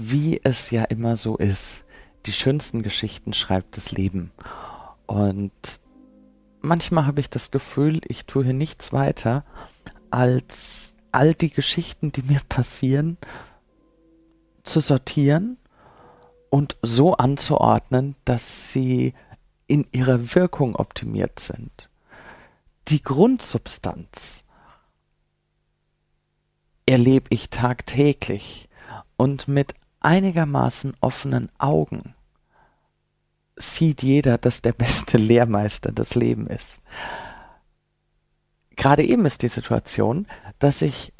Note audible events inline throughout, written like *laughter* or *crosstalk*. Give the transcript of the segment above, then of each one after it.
Wie es ja immer so ist, die schönsten Geschichten schreibt das Leben. Und manchmal habe ich das Gefühl, ich tue hier nichts weiter, als all die Geschichten, die mir passieren, zu sortieren und so anzuordnen, dass sie in ihrer Wirkung optimiert sind. Die Grundsubstanz erlebe ich tagtäglich und mit einigermaßen offenen Augen sieht jeder, dass der beste Lehrmeister das Leben ist. Gerade eben ist die Situation, dass ich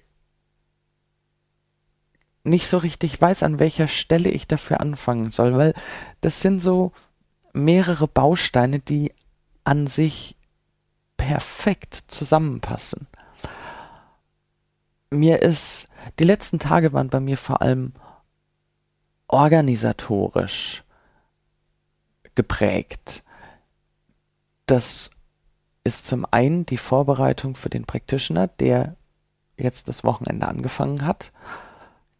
nicht so richtig weiß, an welcher Stelle ich dafür anfangen soll, weil das sind so mehrere Bausteine, die an sich perfekt zusammenpassen. Mir ist, die letzten Tage waren bei mir vor allem organisatorisch geprägt. Das ist zum einen die Vorbereitung für den Practitioner, der jetzt das Wochenende angefangen hat.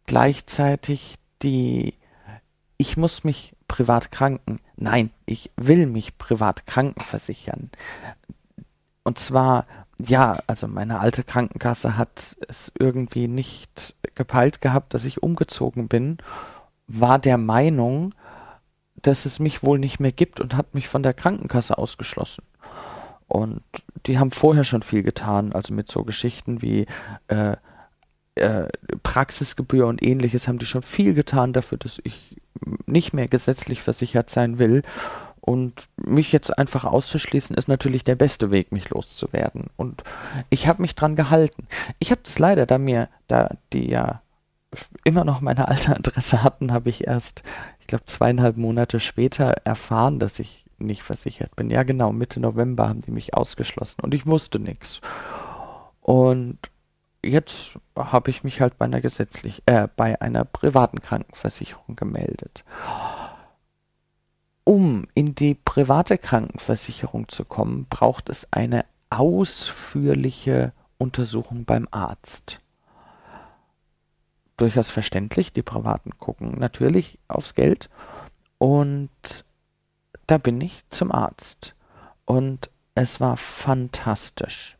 Gleichzeitig die, ich muss mich privat kranken. Nein, ich will mich privat krankenversichern. Und zwar, ja, also meine alte Krankenkasse hat es irgendwie nicht gepeilt gehabt, dass ich umgezogen bin, war der Meinung, dass es mich wohl nicht mehr gibt und hat mich von der Krankenkasse ausgeschlossen. Und die haben vorher schon viel getan, also mit so Geschichten wie äh, äh, Praxisgebühr und ähnliches haben die schon viel getan dafür, dass ich nicht mehr gesetzlich versichert sein will. Und mich jetzt einfach auszuschließen, ist natürlich der beste Weg, mich loszuwerden. Und ich habe mich dran gehalten. Ich habe das leider, da mir, da die ja immer noch meine alte Adresse hatten, habe ich erst, ich glaube, zweieinhalb Monate später erfahren, dass ich nicht versichert bin. Ja, genau, Mitte November haben die mich ausgeschlossen und ich wusste nichts. Und jetzt habe ich mich halt bei einer gesetzlich, äh, bei einer privaten Krankenversicherung gemeldet. Um in die private Krankenversicherung zu kommen, braucht es eine ausführliche Untersuchung beim Arzt durchaus verständlich. Die Privaten gucken natürlich aufs Geld. Und da bin ich zum Arzt. Und es war fantastisch.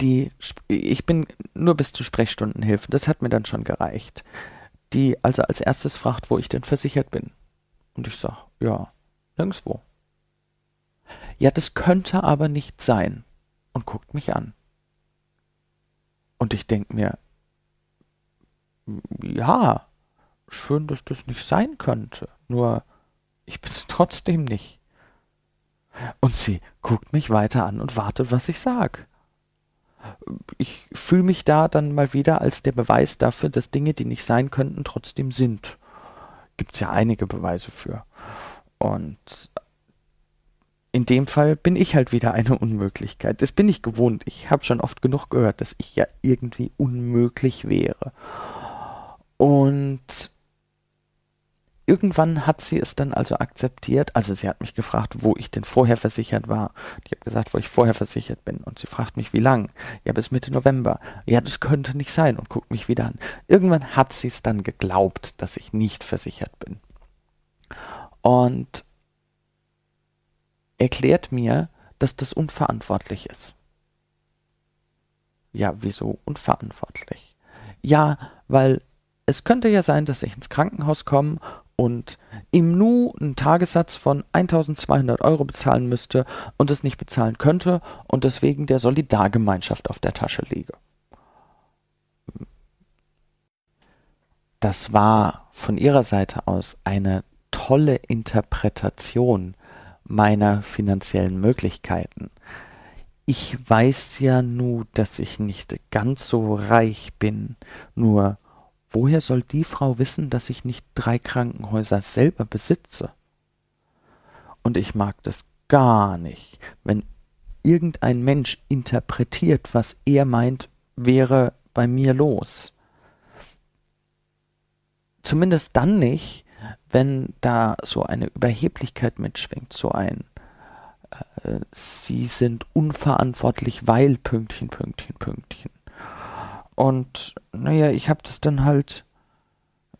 Die, ich bin nur bis zu Sprechstundenhilfe, das hat mir dann schon gereicht. Die also als erstes fragt, wo ich denn versichert bin. Und ich sag, ja, nirgendwo. Ja, das könnte aber nicht sein. Und guckt mich an. Und ich denke mir, ja, schön, dass das nicht sein könnte. Nur, ich bin's *laughs* trotzdem nicht. Und sie guckt mich weiter an und wartet, was ich sag. Ich fühle mich da dann mal wieder als der Beweis dafür, dass Dinge, die nicht sein könnten, trotzdem sind. Gibt's ja einige Beweise für. Und in dem Fall bin ich halt wieder eine Unmöglichkeit. Das bin ich gewohnt. Ich habe schon oft genug gehört, dass ich ja irgendwie unmöglich wäre. Und irgendwann hat sie es dann also akzeptiert. Also sie hat mich gefragt, wo ich denn vorher versichert war. Ich habe gesagt, wo ich vorher versichert bin. Und sie fragt mich, wie lang? Ja, bis Mitte November. Ja, das könnte nicht sein und guckt mich wieder an. Irgendwann hat sie es dann geglaubt, dass ich nicht versichert bin. Und erklärt mir, dass das unverantwortlich ist. Ja, wieso unverantwortlich? Ja, weil es könnte ja sein, dass ich ins Krankenhaus komme und im Nu einen Tagessatz von 1200 Euro bezahlen müsste und es nicht bezahlen könnte und deswegen der Solidargemeinschaft auf der Tasche liege. Das war von ihrer Seite aus eine tolle Interpretation meiner finanziellen Möglichkeiten. Ich weiß ja nu, dass ich nicht ganz so reich bin, nur Woher soll die Frau wissen, dass ich nicht drei Krankenhäuser selber besitze? Und ich mag das gar nicht, wenn irgendein Mensch interpretiert, was er meint, wäre bei mir los. Zumindest dann nicht, wenn da so eine Überheblichkeit mitschwingt, so ein äh, Sie sind unverantwortlich, weil Pünktchen, Pünktchen, Pünktchen. Und naja, ich habe das dann halt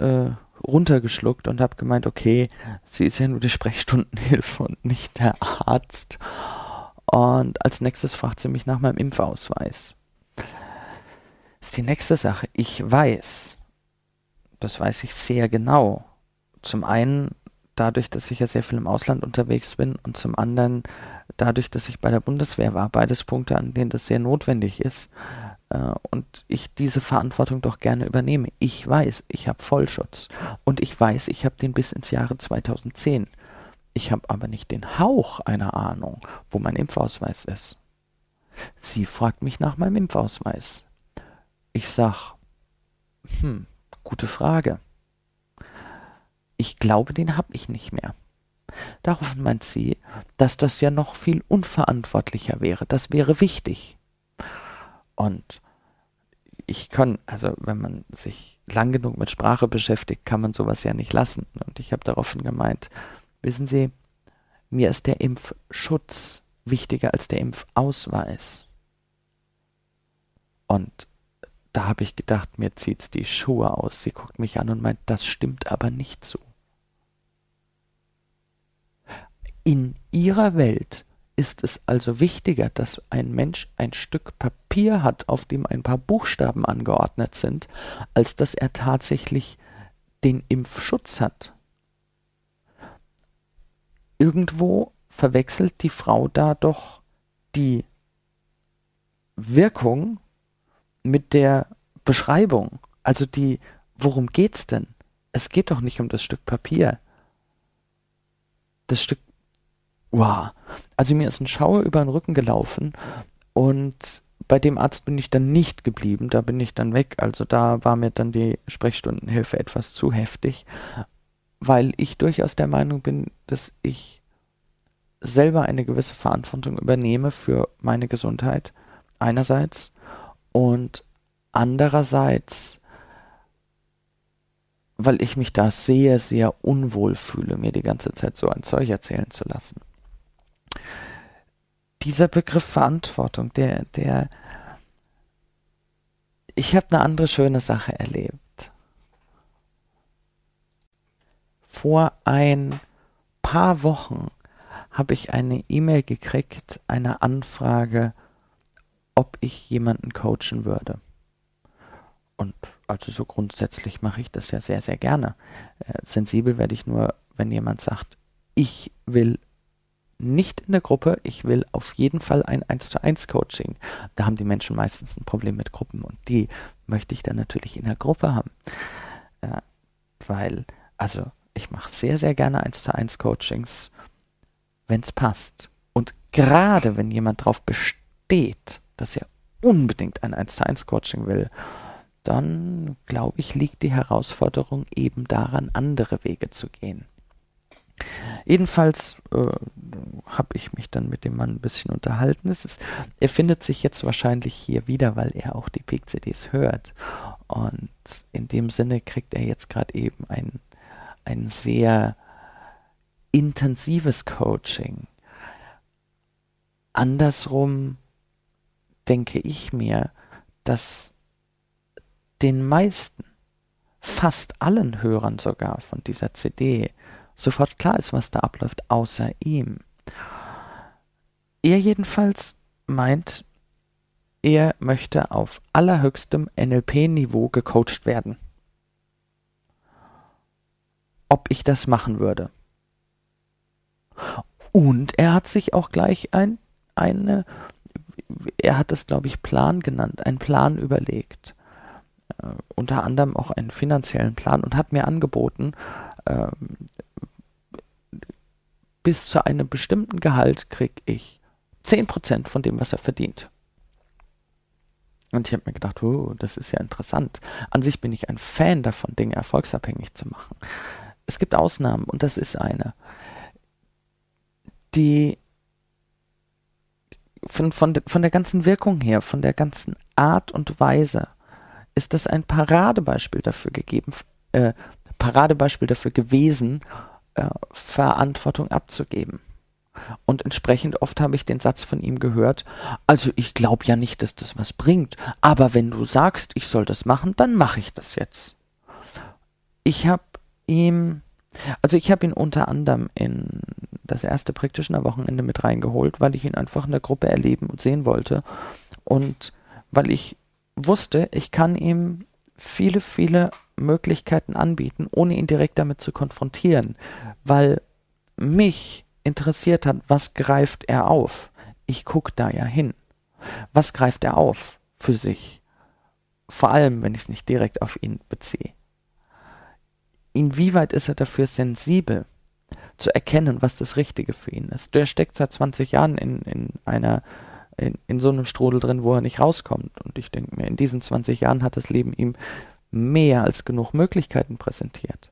äh, runtergeschluckt und habe gemeint, okay, sie ist ja nur die Sprechstundenhilfe und nicht der Arzt. Und als nächstes fragt sie mich nach meinem Impfausweis. Das ist die nächste Sache. Ich weiß, das weiß ich sehr genau. Zum einen dadurch, dass ich ja sehr viel im Ausland unterwegs bin und zum anderen dadurch, dass ich bei der Bundeswehr war. Beides Punkte, an denen das sehr notwendig ist und ich diese Verantwortung doch gerne übernehme. Ich weiß, ich habe Vollschutz und ich weiß, ich habe den bis ins Jahre 2010. Ich habe aber nicht den Hauch einer Ahnung, wo mein Impfausweis ist. Sie fragt mich nach meinem Impfausweis. Ich sag, hm, gute Frage. Ich glaube, den habe ich nicht mehr. Daraufhin meint sie, dass das ja noch viel unverantwortlicher wäre. Das wäre wichtig. Und ich kann, also wenn man sich lang genug mit Sprache beschäftigt, kann man sowas ja nicht lassen. Und ich habe daraufhin gemeint, wissen Sie, mir ist der Impfschutz wichtiger als der Impfausweis. Und da habe ich gedacht, mir zieht's die Schuhe aus. Sie guckt mich an und meint, das stimmt aber nicht so. In ihrer Welt ist es also wichtiger, dass ein Mensch ein Stück Papier hat, auf dem ein paar Buchstaben angeordnet sind, als dass er tatsächlich den Impfschutz hat. Irgendwo verwechselt die Frau da doch die Wirkung mit der Beschreibung. Also die, worum geht's denn? Es geht doch nicht um das Stück Papier. Das Stück wow. Also mir ist ein Schauer über den Rücken gelaufen und bei dem Arzt bin ich dann nicht geblieben, da bin ich dann weg. Also da war mir dann die Sprechstundenhilfe etwas zu heftig, weil ich durchaus der Meinung bin, dass ich selber eine gewisse Verantwortung übernehme für meine Gesundheit einerseits und andererseits, weil ich mich da sehr, sehr unwohl fühle, mir die ganze Zeit so ein Zeug erzählen zu lassen dieser Begriff Verantwortung, der, der, ich habe eine andere schöne Sache erlebt. Vor ein paar Wochen habe ich eine E-Mail gekriegt, eine Anfrage, ob ich jemanden coachen würde. Und also so grundsätzlich mache ich das ja sehr, sehr gerne. Äh, sensibel werde ich nur, wenn jemand sagt, ich will nicht in der Gruppe. Ich will auf jeden Fall ein 1 zu 1 Coaching. Da haben die Menschen meistens ein Problem mit Gruppen und die möchte ich dann natürlich in der Gruppe haben. Äh, weil, also ich mache sehr, sehr gerne 1 zu 1 Coachings, wenn es passt. Und gerade wenn jemand darauf besteht, dass er unbedingt ein 1 zu 1 Coaching will, dann glaube ich, liegt die Herausforderung eben daran, andere Wege zu gehen. Jedenfalls äh, habe ich mich dann mit dem Mann ein bisschen unterhalten. Ist, er findet sich jetzt wahrscheinlich hier wieder, weil er auch die Peak CDs hört. Und in dem Sinne kriegt er jetzt gerade eben ein, ein sehr intensives Coaching. Andersrum denke ich mir, dass den meisten, fast allen Hörern sogar von dieser CD, sofort klar ist, was da abläuft, außer ihm. Er jedenfalls meint, er möchte auf allerhöchstem NLP-Niveau gecoacht werden. Ob ich das machen würde. Und er hat sich auch gleich ein, eine, er hat es, glaube ich, Plan genannt, einen Plan überlegt. Äh, unter anderem auch einen finanziellen Plan und hat mir angeboten, äh, bis zu einem bestimmten Gehalt kriege ich 10% von dem, was er verdient. Und ich habe mir gedacht, oh, das ist ja interessant. An sich bin ich ein Fan davon, Dinge erfolgsabhängig zu machen. Es gibt Ausnahmen und das ist eine. Die von, von, von der ganzen Wirkung her, von der ganzen Art und Weise, ist das ein Paradebeispiel dafür gegeben, äh, Paradebeispiel dafür gewesen, äh, Verantwortung abzugeben. Und entsprechend oft habe ich den Satz von ihm gehört, also ich glaube ja nicht, dass das was bringt, aber wenn du sagst, ich soll das machen, dann mache ich das jetzt. ich habe ihm, also ich habe ihn unter anderem in das erste Practitioner-Wochenende mit reingeholt, weil ich ihn einfach in der Gruppe erleben und sehen wollte und weil ich wusste, ich kann ihm viele, viele Möglichkeiten anbieten, ohne ihn direkt damit zu konfrontieren, weil mich interessiert hat, was greift er auf. Ich gucke da ja hin. Was greift er auf für sich? Vor allem, wenn ich es nicht direkt auf ihn beziehe. Inwieweit ist er dafür sensibel, zu erkennen, was das Richtige für ihn ist? Der steckt seit 20 Jahren in, in einer in, in so einem Strudel drin, wo er nicht rauskommt. Und ich denke mir, in diesen 20 Jahren hat das Leben ihm mehr als genug Möglichkeiten präsentiert.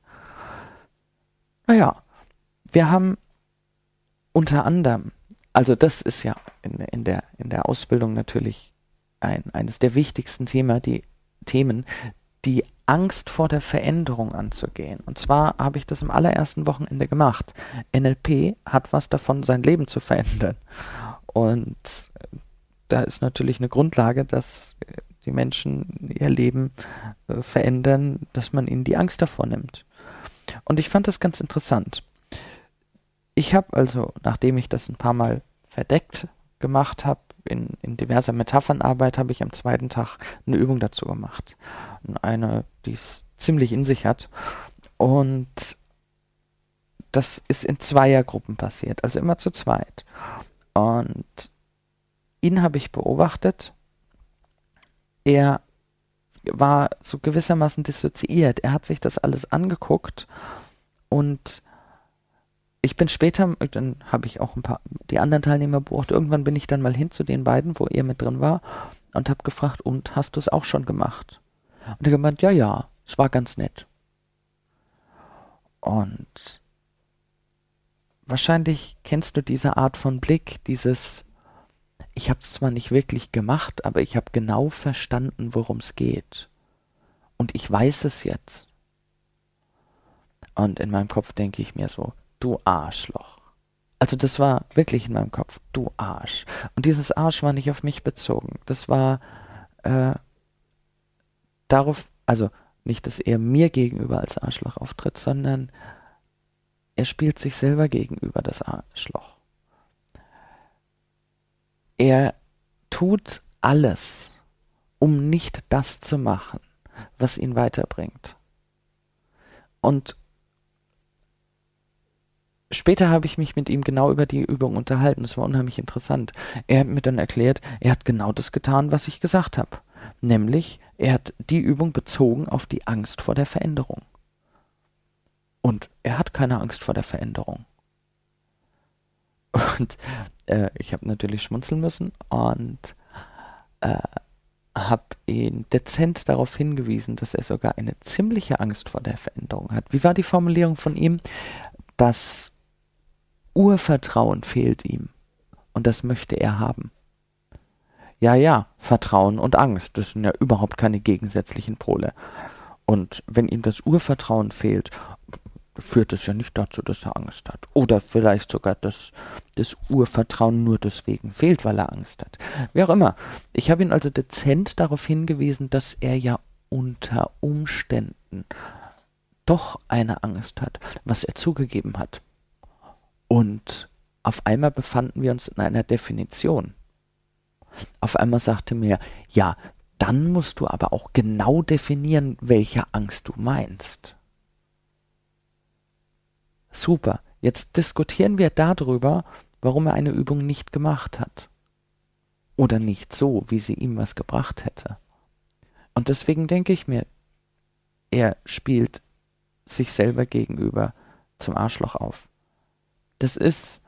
Naja, wir haben unter anderem, also das ist ja in, in, der, in der Ausbildung natürlich ein, eines der wichtigsten Thema, die, Themen, die Angst vor der Veränderung anzugehen. Und zwar habe ich das im allerersten Wochenende gemacht. NLP hat was davon, sein Leben zu verändern. Und da ist natürlich eine Grundlage, dass die Menschen ihr Leben äh, verändern, dass man ihnen die Angst davor nimmt. Und ich fand das ganz interessant. Ich habe also, nachdem ich das ein paar Mal verdeckt gemacht habe, in, in diverser Metaphernarbeit, habe ich am zweiten Tag eine Übung dazu gemacht. Eine, die es ziemlich in sich hat. Und das ist in Zweiergruppen passiert, also immer zu zweit. Und ihn habe ich beobachtet. Er war so gewissermaßen dissoziiert. Er hat sich das alles angeguckt und ich bin später, dann habe ich auch ein paar, die anderen Teilnehmer beobachtet. Irgendwann bin ich dann mal hin zu den beiden, wo er mit drin war und habe gefragt, und hast du es auch schon gemacht? Und er gemeint, ja, ja, es war ganz nett. Und wahrscheinlich kennst du diese Art von Blick, dieses, ich habe es zwar nicht wirklich gemacht, aber ich habe genau verstanden, worum es geht. Und ich weiß es jetzt. Und in meinem Kopf denke ich mir so, du Arschloch. Also das war wirklich in meinem Kopf, du Arsch. Und dieses Arsch war nicht auf mich bezogen. Das war äh, darauf, also nicht, dass er mir gegenüber als Arschloch auftritt, sondern er spielt sich selber gegenüber das Arschloch. Er tut alles, um nicht das zu machen, was ihn weiterbringt. Und später habe ich mich mit ihm genau über die Übung unterhalten. Das war unheimlich interessant. Er hat mir dann erklärt, er hat genau das getan, was ich gesagt habe. Nämlich, er hat die Übung bezogen auf die Angst vor der Veränderung. Und er hat keine Angst vor der Veränderung. Und äh, ich habe natürlich schmunzeln müssen und äh, habe ihn dezent darauf hingewiesen, dass er sogar eine ziemliche Angst vor der Veränderung hat. Wie war die Formulierung von ihm? Das Urvertrauen fehlt ihm und das möchte er haben. Ja, ja, Vertrauen und Angst, das sind ja überhaupt keine gegensätzlichen Pole. Und wenn ihm das Urvertrauen fehlt führt es ja nicht dazu, dass er Angst hat. Oder vielleicht sogar, dass das Urvertrauen nur deswegen fehlt, weil er Angst hat. Wie auch immer. Ich habe ihn also dezent darauf hingewiesen, dass er ja unter Umständen doch eine Angst hat, was er zugegeben hat. Und auf einmal befanden wir uns in einer Definition. Auf einmal sagte mir, ja, dann musst du aber auch genau definieren, welche Angst du meinst. Super. Jetzt diskutieren wir darüber, warum er eine Übung nicht gemacht hat. Oder nicht so, wie sie ihm was gebracht hätte. Und deswegen denke ich mir, er spielt sich selber gegenüber zum Arschloch auf. Das ist,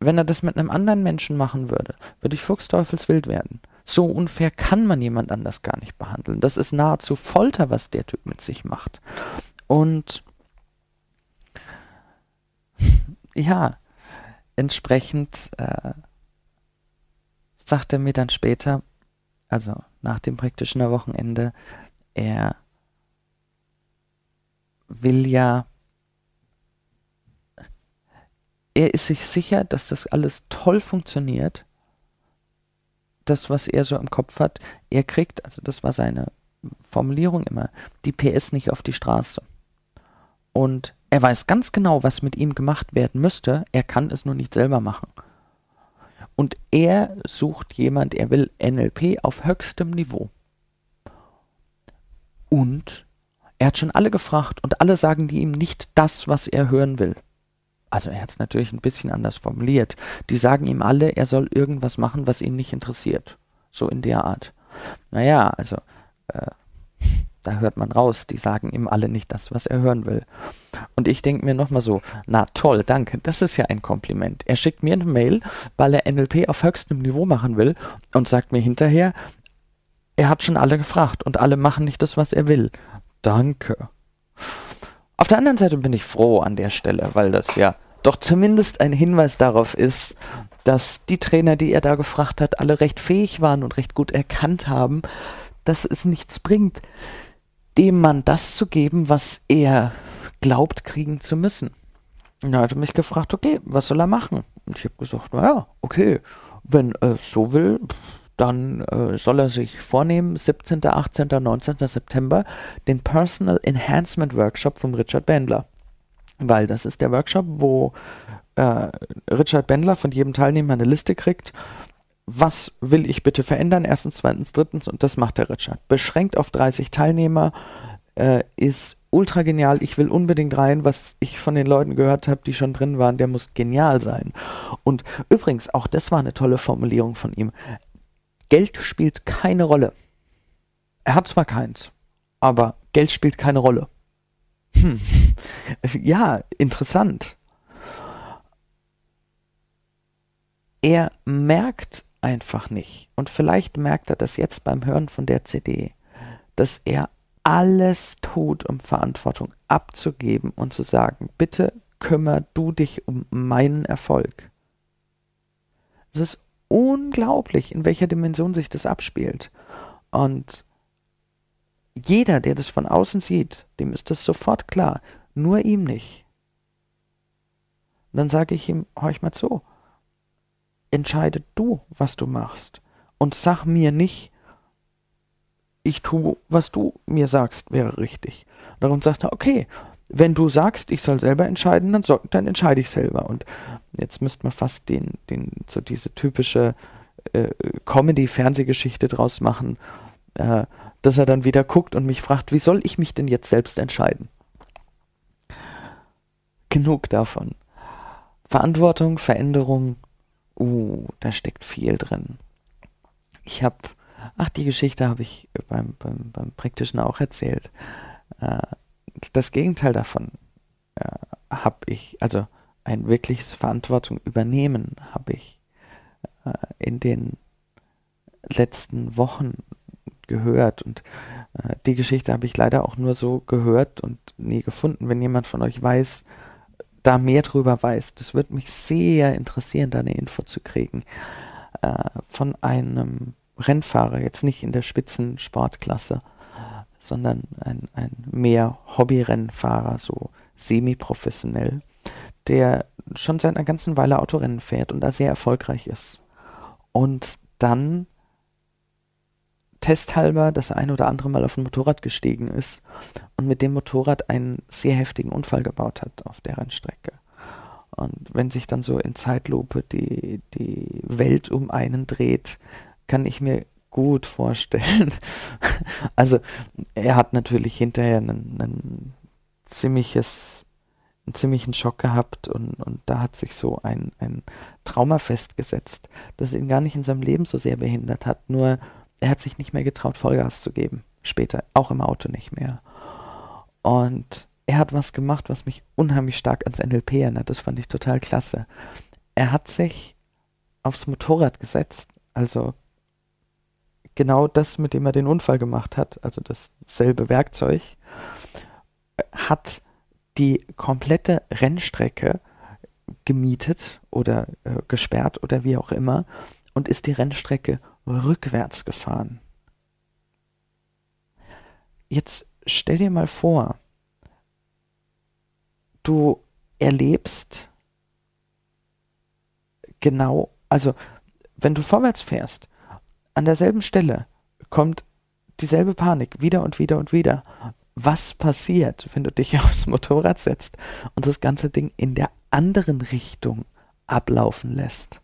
wenn er das mit einem anderen Menschen machen würde, würde ich fuchsteufelswild werden. So unfair kann man jemand anders gar nicht behandeln. Das ist nahezu Folter, was der Typ mit sich macht. Und ja, entsprechend äh, sagt er mir dann später, also nach dem praktischen Wochenende, er will ja, er ist sich sicher, dass das alles toll funktioniert. Das, was er so im Kopf hat, er kriegt, also das war seine Formulierung immer, die PS nicht auf die Straße. Und er weiß ganz genau, was mit ihm gemacht werden müsste, er kann es nur nicht selber machen. Und er sucht jemand, er will NLP auf höchstem Niveau. Und er hat schon alle gefragt und alle sagen die ihm nicht das, was er hören will. Also er hat es natürlich ein bisschen anders formuliert. Die sagen ihm alle, er soll irgendwas machen, was ihn nicht interessiert. So in der Art. Naja, also äh, da hört man raus, die sagen ihm alle nicht das, was er hören will. Und ich denke mir nochmal so, na toll, danke, das ist ja ein Kompliment. Er schickt mir eine Mail, weil er NLP auf höchstem Niveau machen will und sagt mir hinterher, er hat schon alle gefragt und alle machen nicht das, was er will. Danke. Auf der anderen Seite bin ich froh an der Stelle, weil das ja doch zumindest ein Hinweis darauf ist, dass die Trainer, die er da gefragt hat, alle recht fähig waren und recht gut erkannt haben, dass es nichts bringt, dem Mann das zu geben, was er glaubt kriegen zu müssen. Und er hatte mich gefragt, okay, was soll er machen? Und ich habe gesagt, naja, okay, wenn er so will, dann äh, soll er sich vornehmen, 17., 18., 19. September, den Personal Enhancement Workshop vom Richard Bendler. Weil das ist der Workshop, wo äh, Richard Bendler von jedem Teilnehmer eine Liste kriegt was will ich bitte verändern? Erstens, zweitens, drittens und das macht der Richard. Beschränkt auf 30 Teilnehmer äh, ist ultra genial. Ich will unbedingt rein, was ich von den Leuten gehört habe, die schon drin waren, der muss genial sein. Und übrigens, auch das war eine tolle Formulierung von ihm. Geld spielt keine Rolle. Er hat zwar keins, aber Geld spielt keine Rolle. Hm. *laughs* Ja, interessant. Er merkt einfach nicht. Und vielleicht merkt er das jetzt beim Hören von der CD, dass er alles tut, um Verantwortung abzugeben und zu sagen, bitte kümmer du dich um meinen Erfolg. Es ist unglaublich, in welcher Dimension sich das abspielt. Und jeder, der das von außen sieht, dem ist das sofort klar, nur ihm nicht. Und dann sage ich ihm, horch mal zu, entscheide du, was du machst. Und sag mir nicht, ich tue, was du mir sagst, wäre richtig. Darum sagt er, okay, wenn du sagst, ich soll selber entscheiden, dann, so, dann entscheide ich selber. Und jetzt müsste man fast den, den, so diese typische äh, Comedy-Fernsehgeschichte draus machen, äh, dass er dann wieder guckt und mich fragt, wie soll ich mich denn jetzt selbst entscheiden? Genug davon. Verantwortung, Veränderung, Uh, da steckt viel drin. Ich habe, ach, die Geschichte habe ich beim, beim, beim Praktischen auch erzählt. Äh, das Gegenteil davon äh, habe ich, also ein wirkliches Verantwortung übernehmen habe ich äh, in den letzten Wochen gehört und äh, die Geschichte habe ich leider auch nur so gehört und nie gefunden. Wenn jemand von euch weiß, da mehr drüber weiß. Das würde mich sehr interessieren, da eine Info zu kriegen. Äh, von einem Rennfahrer, jetzt nicht in der Spitzensportklasse, sondern ein, ein mehr Hobby-Rennfahrer, so semi-professionell, der schon seit einer ganzen Weile Autorennen fährt und da sehr erfolgreich ist. Und dann testhalber das ein oder andere Mal auf ein Motorrad gestiegen ist und mit dem Motorrad einen sehr heftigen Unfall gebaut hat auf der Rennstrecke. Und wenn sich dann so in Zeitlupe die, die Welt um einen dreht, kann ich mir gut vorstellen. *laughs* also er hat natürlich hinterher einen, einen ziemliches, einen ziemlichen Schock gehabt und, und da hat sich so ein, ein Trauma festgesetzt, das ihn gar nicht in seinem Leben so sehr behindert hat, nur er hat sich nicht mehr getraut, Vollgas zu geben. Später, auch im Auto nicht mehr. Und er hat was gemacht, was mich unheimlich stark ans NLP erinnert. Das fand ich total klasse. Er hat sich aufs Motorrad gesetzt, also genau das, mit dem er den Unfall gemacht hat, also dasselbe Werkzeug, hat die komplette Rennstrecke gemietet oder äh, gesperrt oder wie auch immer und ist die Rennstrecke rückwärts gefahren. Jetzt stell dir mal vor, du erlebst genau, also wenn du vorwärts fährst, an derselben Stelle kommt dieselbe Panik, wieder und wieder und wieder. Was passiert, wenn du dich *laughs* aufs Motorrad setzt und das ganze Ding in der anderen Richtung ablaufen lässt?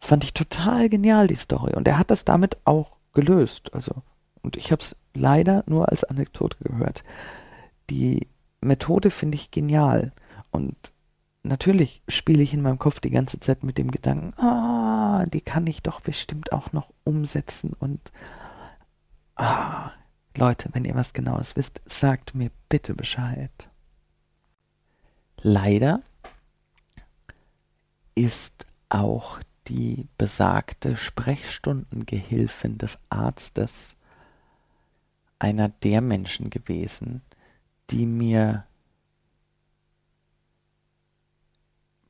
Fand ich total genial, die Story. Und er hat das damit auch gelöst. Also, und ich habe es leider nur als Anekdote gehört. Die Methode finde ich genial. Und natürlich spiele ich in meinem Kopf die ganze Zeit mit dem Gedanken, ah, die kann ich doch bestimmt auch noch umsetzen und ah, Leute, wenn ihr was genaues wisst, sagt mir bitte Bescheid. Leider ist auch die besagte Sprechstundengehilfin des Arztes einer der Menschen gewesen, die mir,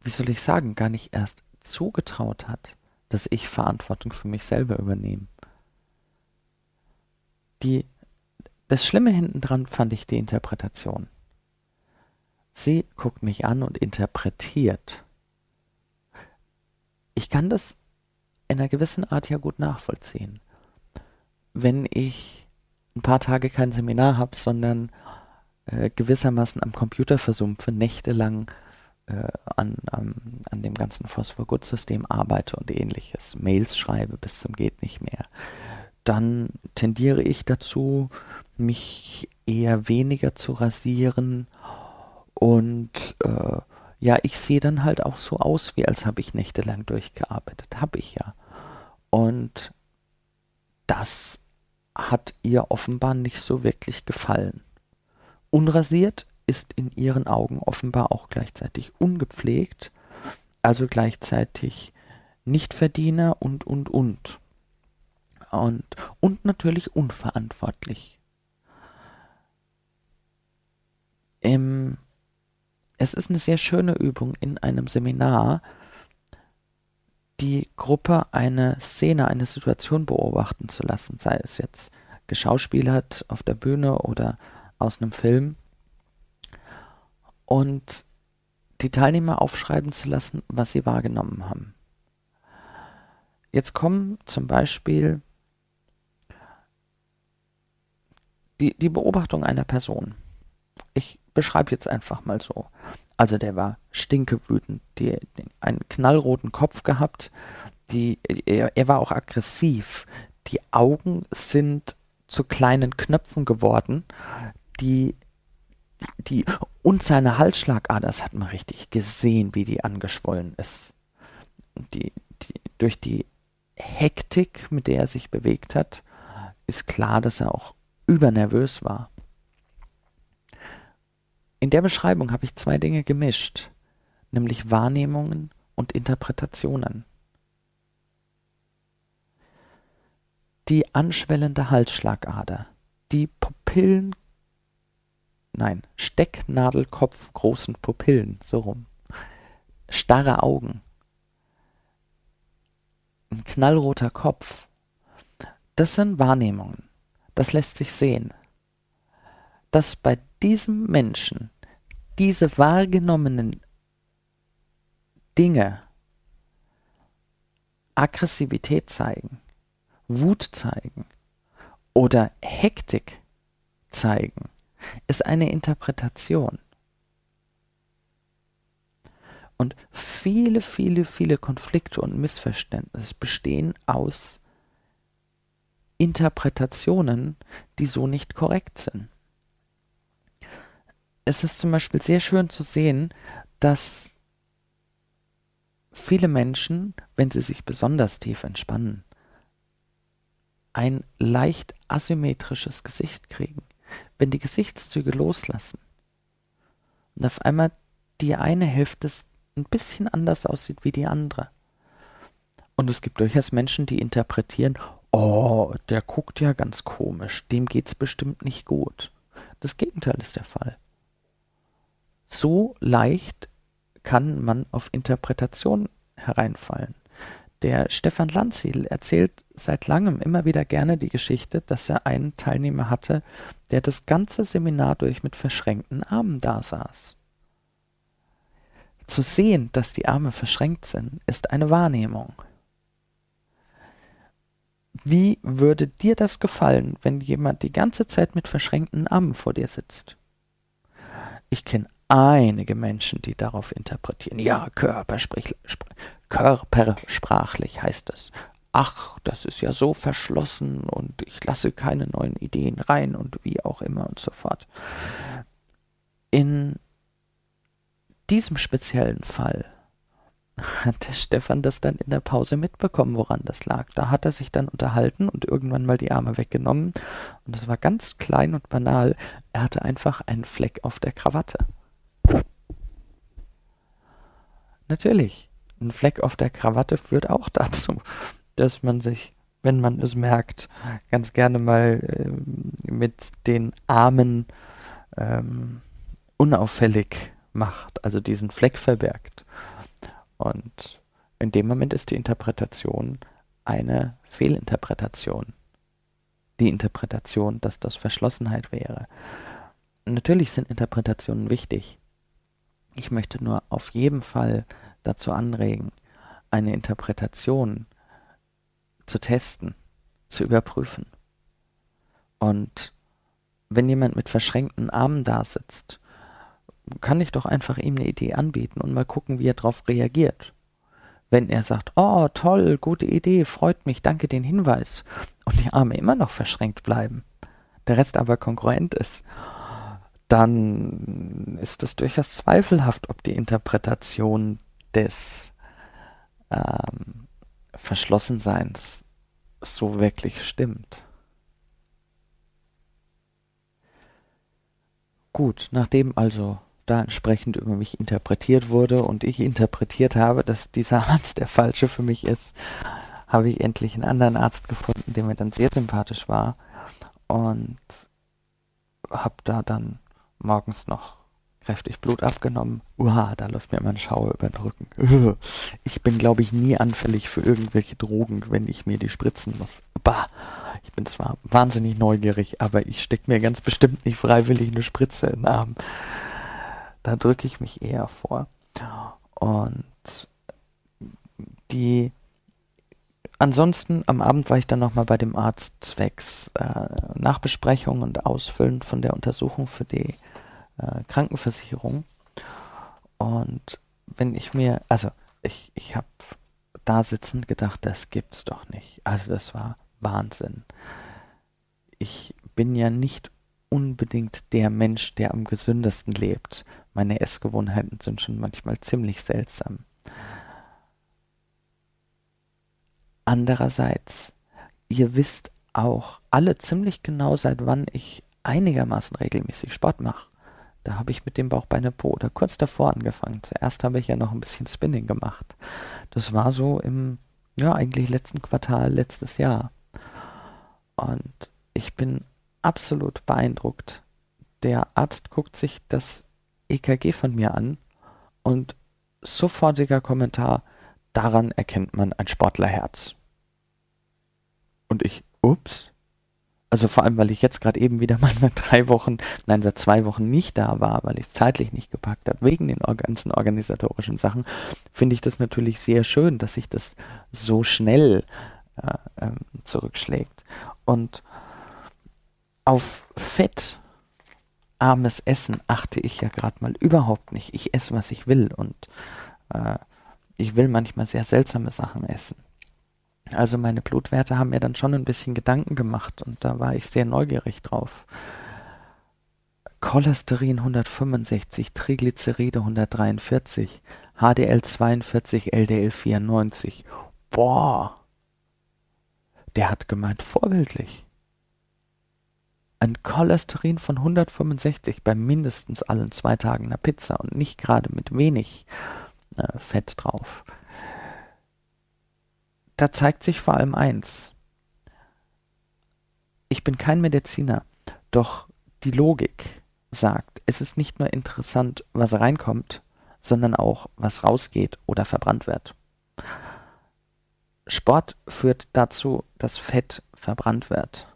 wie soll ich sagen, gar nicht erst zugetraut hat, dass ich Verantwortung für mich selber übernehme. Die, das Schlimme hinten dran fand ich die Interpretation. Sie guckt mich an und interpretiert. Ich kann das in einer gewissen Art ja gut nachvollziehen. Wenn ich ein paar Tage kein Seminar habe, sondern äh, gewissermaßen am Computer versumpfe, nächtelang äh, an, an, an dem ganzen Phosphor-Gut-System arbeite und ähnliches, Mails schreibe bis zum geht nicht mehr, dann tendiere ich dazu, mich eher weniger zu rasieren und äh, ja, ich sehe dann halt auch so aus, wie als habe ich nächtelang durchgearbeitet. Habe ich ja. Und das hat ihr offenbar nicht so wirklich gefallen. Unrasiert ist in ihren Augen offenbar auch gleichzeitig ungepflegt, also gleichzeitig Nichtverdiener und, und, und. Und, und natürlich unverantwortlich. Im, es ist eine sehr schöne Übung in einem Seminar, die Gruppe eine Szene, eine Situation beobachten zu lassen, sei es jetzt geschauspielert auf der Bühne oder aus einem Film und die Teilnehmer aufschreiben zu lassen, was sie wahrgenommen haben. Jetzt kommen zum Beispiel die, die Beobachtung einer Person. Ich beschreibe jetzt einfach mal so. Also der war stinkewütend, die, einen knallroten Kopf gehabt, die, er, er war auch aggressiv. Die Augen sind zu kleinen Knöpfen geworden, die, die, und seine Halsschlagader, das hat man richtig gesehen, wie die angeschwollen ist. Die, die, durch die Hektik, mit der er sich bewegt hat, ist klar, dass er auch übernervös war. In der Beschreibung habe ich zwei Dinge gemischt, nämlich Wahrnehmungen und Interpretationen. Die anschwellende Halsschlagader, die Pupillen nein, Stecknadelkopf großen Pupillen, so rum. Starre Augen. Ein knallroter Kopf. Das sind Wahrnehmungen. Das lässt sich sehen. Dass bei diesem Menschen diese wahrgenommenen Dinge Aggressivität zeigen, Wut zeigen oder Hektik zeigen, ist eine Interpretation. Und viele, viele, viele Konflikte und Missverständnisse bestehen aus Interpretationen, die so nicht korrekt sind. Es ist zum Beispiel sehr schön zu sehen, dass viele Menschen, wenn sie sich besonders tief entspannen, ein leicht asymmetrisches Gesicht kriegen wenn die Gesichtszüge loslassen und auf einmal die eine Hälfte ein bisschen anders aussieht wie die andere. Und es gibt durchaus Menschen, die interpretieren, oh, der guckt ja ganz komisch, dem geht's bestimmt nicht gut. Das Gegenteil ist der Fall. So leicht kann man auf Interpretation hereinfallen. Der Stefan Landsiedel erzählt seit langem immer wieder gerne die Geschichte, dass er einen Teilnehmer hatte, der das ganze Seminar durch mit verschränkten Armen dasaß. Zu sehen, dass die Arme verschränkt sind, ist eine Wahrnehmung. Wie würde dir das gefallen, wenn jemand die ganze Zeit mit verschränkten Armen vor dir sitzt? Ich kenne einige Menschen, die darauf interpretieren. Ja, körpersprachlich, körpersprachlich heißt es. Ach, das ist ja so verschlossen und ich lasse keine neuen Ideen rein und wie auch immer und so fort. In diesem speziellen Fall *laughs* hat der Stefan das dann in der Pause mitbekommen, woran das lag. Da hat er sich dann unterhalten und irgendwann mal die Arme weggenommen. Und es war ganz klein und banal. Er hatte einfach einen Fleck auf der Krawatte. Natürlich, ein Fleck auf der Krawatte führt auch *laughs* dazu, dass man sich, wenn man es merkt, ganz gerne mal äh, mit den Armen ähm, unauffällig macht, also diesen Fleck verbergt. Und in dem Moment ist die Interpretation eine Fehlinterpretation. Die Interpretation, dass das Verschlossenheit wäre. Natürlich sind Interpretationen wichtig. Ich möchte nur auf jeden Fall dazu anregen, eine Interpretation zu testen, zu überprüfen. Und wenn jemand mit verschränkten Armen da sitzt kann ich doch einfach ihm eine Idee anbieten und mal gucken, wie er darauf reagiert. Wenn er sagt, oh toll, gute Idee, freut mich, danke den Hinweis, und die Arme immer noch verschränkt bleiben, der Rest aber konkurrent ist, dann ist es durchaus zweifelhaft, ob die Interpretation des ähm, Verschlossenseins so wirklich stimmt. Gut, nachdem also da entsprechend über mich interpretiert wurde und ich interpretiert habe, dass dieser *laughs* Arzt der falsche für mich ist, habe ich endlich einen anderen Arzt gefunden, der mir dann sehr sympathisch war und habe da dann morgens noch kräftig Blut abgenommen. Uha, da läuft mir immer ein Schauer über den Rücken. *laughs* Ich bin, glaube ich, nie anfällig für irgendwelche Drogen, wenn ich mir die spritzen muss. Bah, ich bin zwar wahnsinnig neugierig, aber ich stecke mir ganz bestimmt nicht freiwillig eine Spritze in den Arm. Da drücke ich mich eher vor. Und die ansonsten am Abend war ich dann nochmal bei dem Arzt zwecks äh, Nachbesprechung und Ausfüllen von der Untersuchung für die äh, Krankenversicherung. Und wenn ich mir, also ich, ich habe da sitzend gedacht, das gibt's doch nicht. Also das war Wahnsinn. Ich bin ja nicht unbedingt der Mensch, der am gesündesten lebt. Meine Essgewohnheiten sind schon manchmal ziemlich seltsam. Andererseits, ihr wisst auch alle ziemlich genau, seit wann ich einigermaßen regelmäßig Sport mache. Da habe ich mit dem Bauchbeine Po oder kurz davor angefangen. Zuerst habe ich ja noch ein bisschen Spinning gemacht. Das war so im, ja, eigentlich letzten Quartal letztes Jahr. Und ich bin absolut beeindruckt. Der Arzt guckt sich das EKG von mir an und sofortiger Kommentar, daran erkennt man ein Sportlerherz. Und ich, ups. Also vor allem, weil ich jetzt gerade eben wieder *laughs* mal seit drei Wochen, nein, seit zwei Wochen nicht da war, weil ich es zeitlich nicht gepackt habe, wegen den ganzen organisatorischen Sachen, finde ich das natürlich sehr schön, dass sich das so schnell äh, ähm, zurückschlägt. Und auf Fett armes Essen achte ich ja gerade mal überhaupt nicht. Ich esse, was ich will und äh, ich will manchmal sehr seltsame Sachen essen. Also meine Blutwerte haben mir dann schon ein bisschen Gedanken gemacht und da war ich sehr neugierig drauf. Cholesterin 165, Triglyceride 143, HDL 42, LDL 94. Boah. Der hat gemeint vorbildlich ein Cholesterin von 165 bei mindestens allen zwei Tagen einer Pizza und nicht gerade mit wenig äh, Fett drauf. Da zeigt sich vor allem eins. Ich bin kein Mediziner, doch die Logik sagt, es ist nicht nur interessant, was reinkommt, sondern auch, was rausgeht oder verbrannt wird. Sport führt dazu, dass Fett verbrannt wird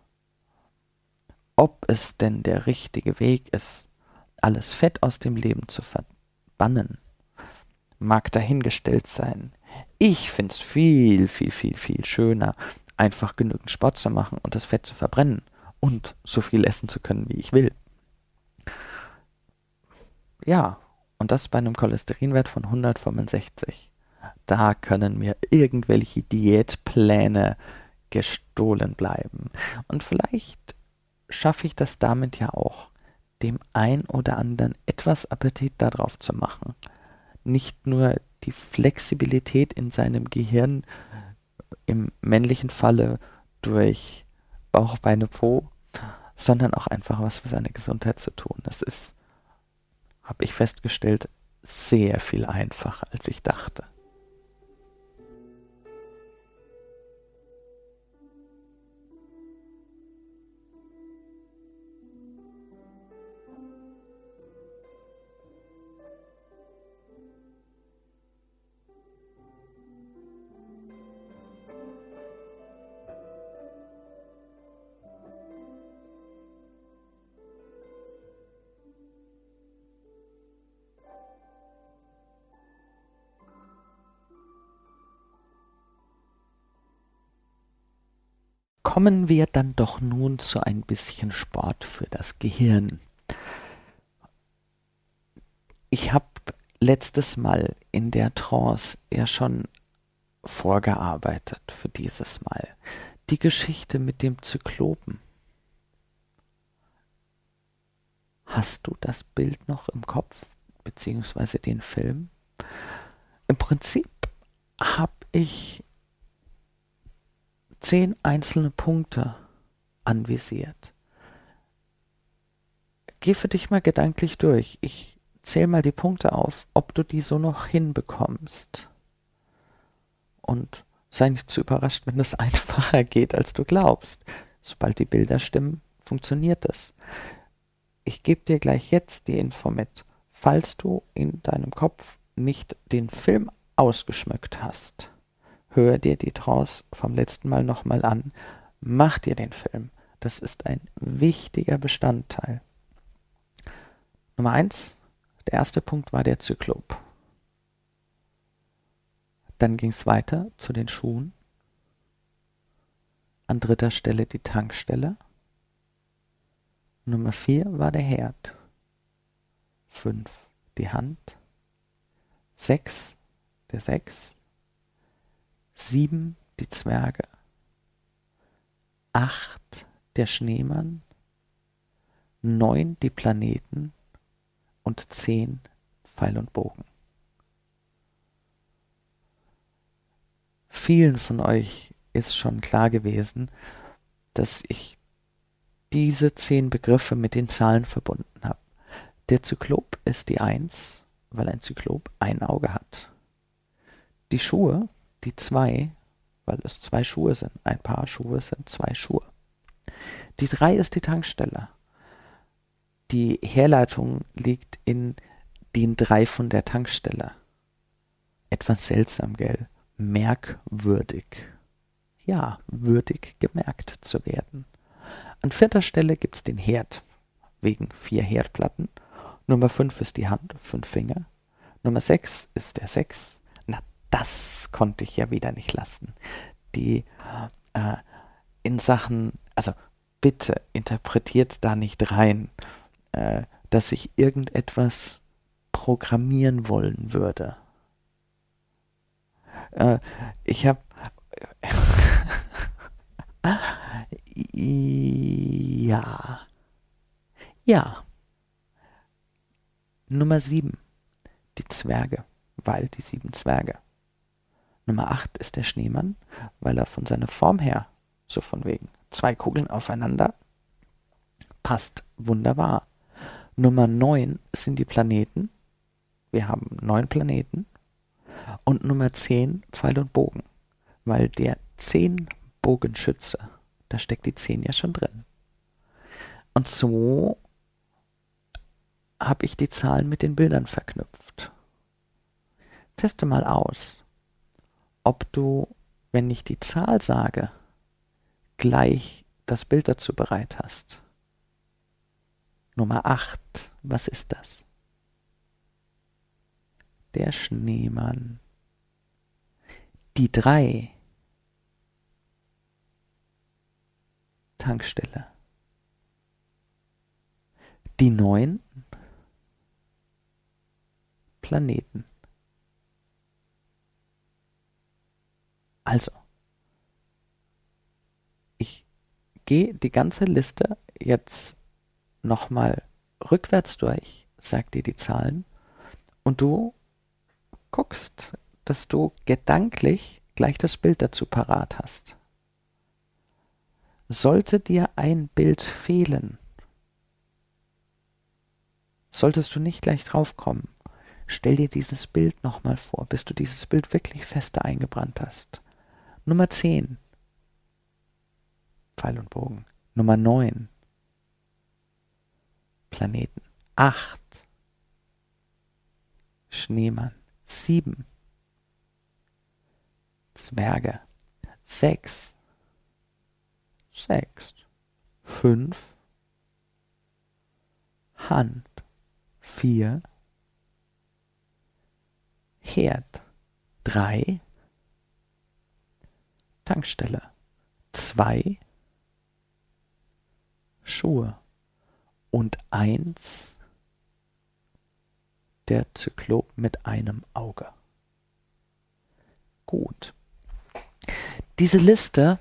ob es denn der richtige Weg ist, alles Fett aus dem Leben zu verbannen, mag dahingestellt sein. Ich find's viel, viel, viel, viel schöner, einfach genügend Sport zu machen und das Fett zu verbrennen und so viel essen zu können, wie ich will. Ja, und das bei einem Cholesterinwert von 165. Da können mir irgendwelche Diätpläne gestohlen bleiben. Und vielleicht schaffe ich das damit ja auch, dem ein oder anderen etwas Appetit darauf zu machen. Nicht nur die Flexibilität in seinem Gehirn, im männlichen Falle durch Bauch, Beine, Po, sondern auch einfach was für seine Gesundheit zu tun. Das ist, habe ich festgestellt, sehr viel einfacher, als ich dachte. Kommen wir dann doch nun zu ein bisschen Sport für das Gehirn. Ich habe letztes Mal in der Trance ja schon vorgearbeitet für dieses Mal. Die Geschichte mit dem Zyklopen. Hast du das Bild noch im Kopf, beziehungsweise den Film? Im Prinzip habe ich zehn einzelne Punkte anvisiert. Geh für dich mal gedanklich durch. Ich zähle mal die Punkte auf, ob du die so noch hinbekommst. Und sei nicht zu überrascht, wenn es *laughs* einfacher geht, als du glaubst. Sobald die Bilder stimmen, funktioniert es. Ich gebe dir gleich jetzt die Info mit. Falls du in deinem Kopf nicht den Film ausgeschmückt hast, hör dir die Trance vom letzten Mal nochmal an, mach dir den Film. Das ist ein wichtiger Bestandteil. Nummer eins, der erste Punkt war der Zyklop. Dann ging es weiter zu den Schuhen. An dritter Stelle die Tankstelle. Nummer vier war der Herd. Fünf die Hand. Sechs der Sechs sieben die Zwerge, acht der Schneemann, neun die Planeten und zehn Pfeil und Bogen. Vielen von euch ist schon klar gewesen, dass ich diese zehn Begriffe mit den Zahlen verbunden habe. Der Zyklop ist die Eins, weil ein Zyklop ein Auge hat. Die Schuhe die zwei, weil es zwei Schuhe sind. Ein Paar Schuhe sind zwei Schuhe. Die drei ist die Tankstelle. Die Herleitung liegt in den drei von der Tankstelle. Etwas seltsam, gell? Merkwürdig. Ja, würdig gemerkt zu werden. An vierter Stelle gibt's den Herd, wegen vier Herdplatten. Nummer fünf ist die Hand, fünf Finger. Nummer sechs ist der Sechs, das konnte ich ja wieder nicht lassen. Die äh, in Sachen, also bitte interpretiert da nicht rein, äh, dass ich irgendetwas programmieren wollen würde. Äh, ich habe *laughs* ja. Ja. Nummer sieben. Die Zwerge, weil die sieben Zwerge. Nummer 8 ist der Schneemann, weil er von seiner Form her, so von wegen zwei Kugeln aufeinander, passt wunderbar. Nummer 9 sind die Planeten. Wir haben neun Planeten. Und Nummer 10 Pfeil und Bogen, weil der 10 Bogenschütze, da steckt die 10 ja schon drin. Und so habe ich die Zahlen mit den Bildern verknüpft. Teste mal aus ob du, wenn ich die Zahl sage, gleich das Bild dazu bereit hast. Nummer 8, was ist das? Der Schneemann. Die 3, Tankstelle. Die neun Planeten. Also, ich gehe die ganze Liste jetzt nochmal rückwärts durch, sag dir die Zahlen, und du guckst, dass du gedanklich gleich das Bild dazu parat hast. Sollte dir ein Bild fehlen, solltest du nicht gleich draufkommen. Stell dir dieses Bild nochmal vor, bis du dieses Bild wirklich fester eingebrannt hast. Nummer 10. Pfeil und Bogen. Nummer 9. Planeten. 8. Schneemann. 7. Zwerge. 6. 6. 5. Hand. 4. Herd. 3. Tankstelle. 2. Schuhe. Und 1. Der Zyklop mit einem Auge. Gut. Diese Liste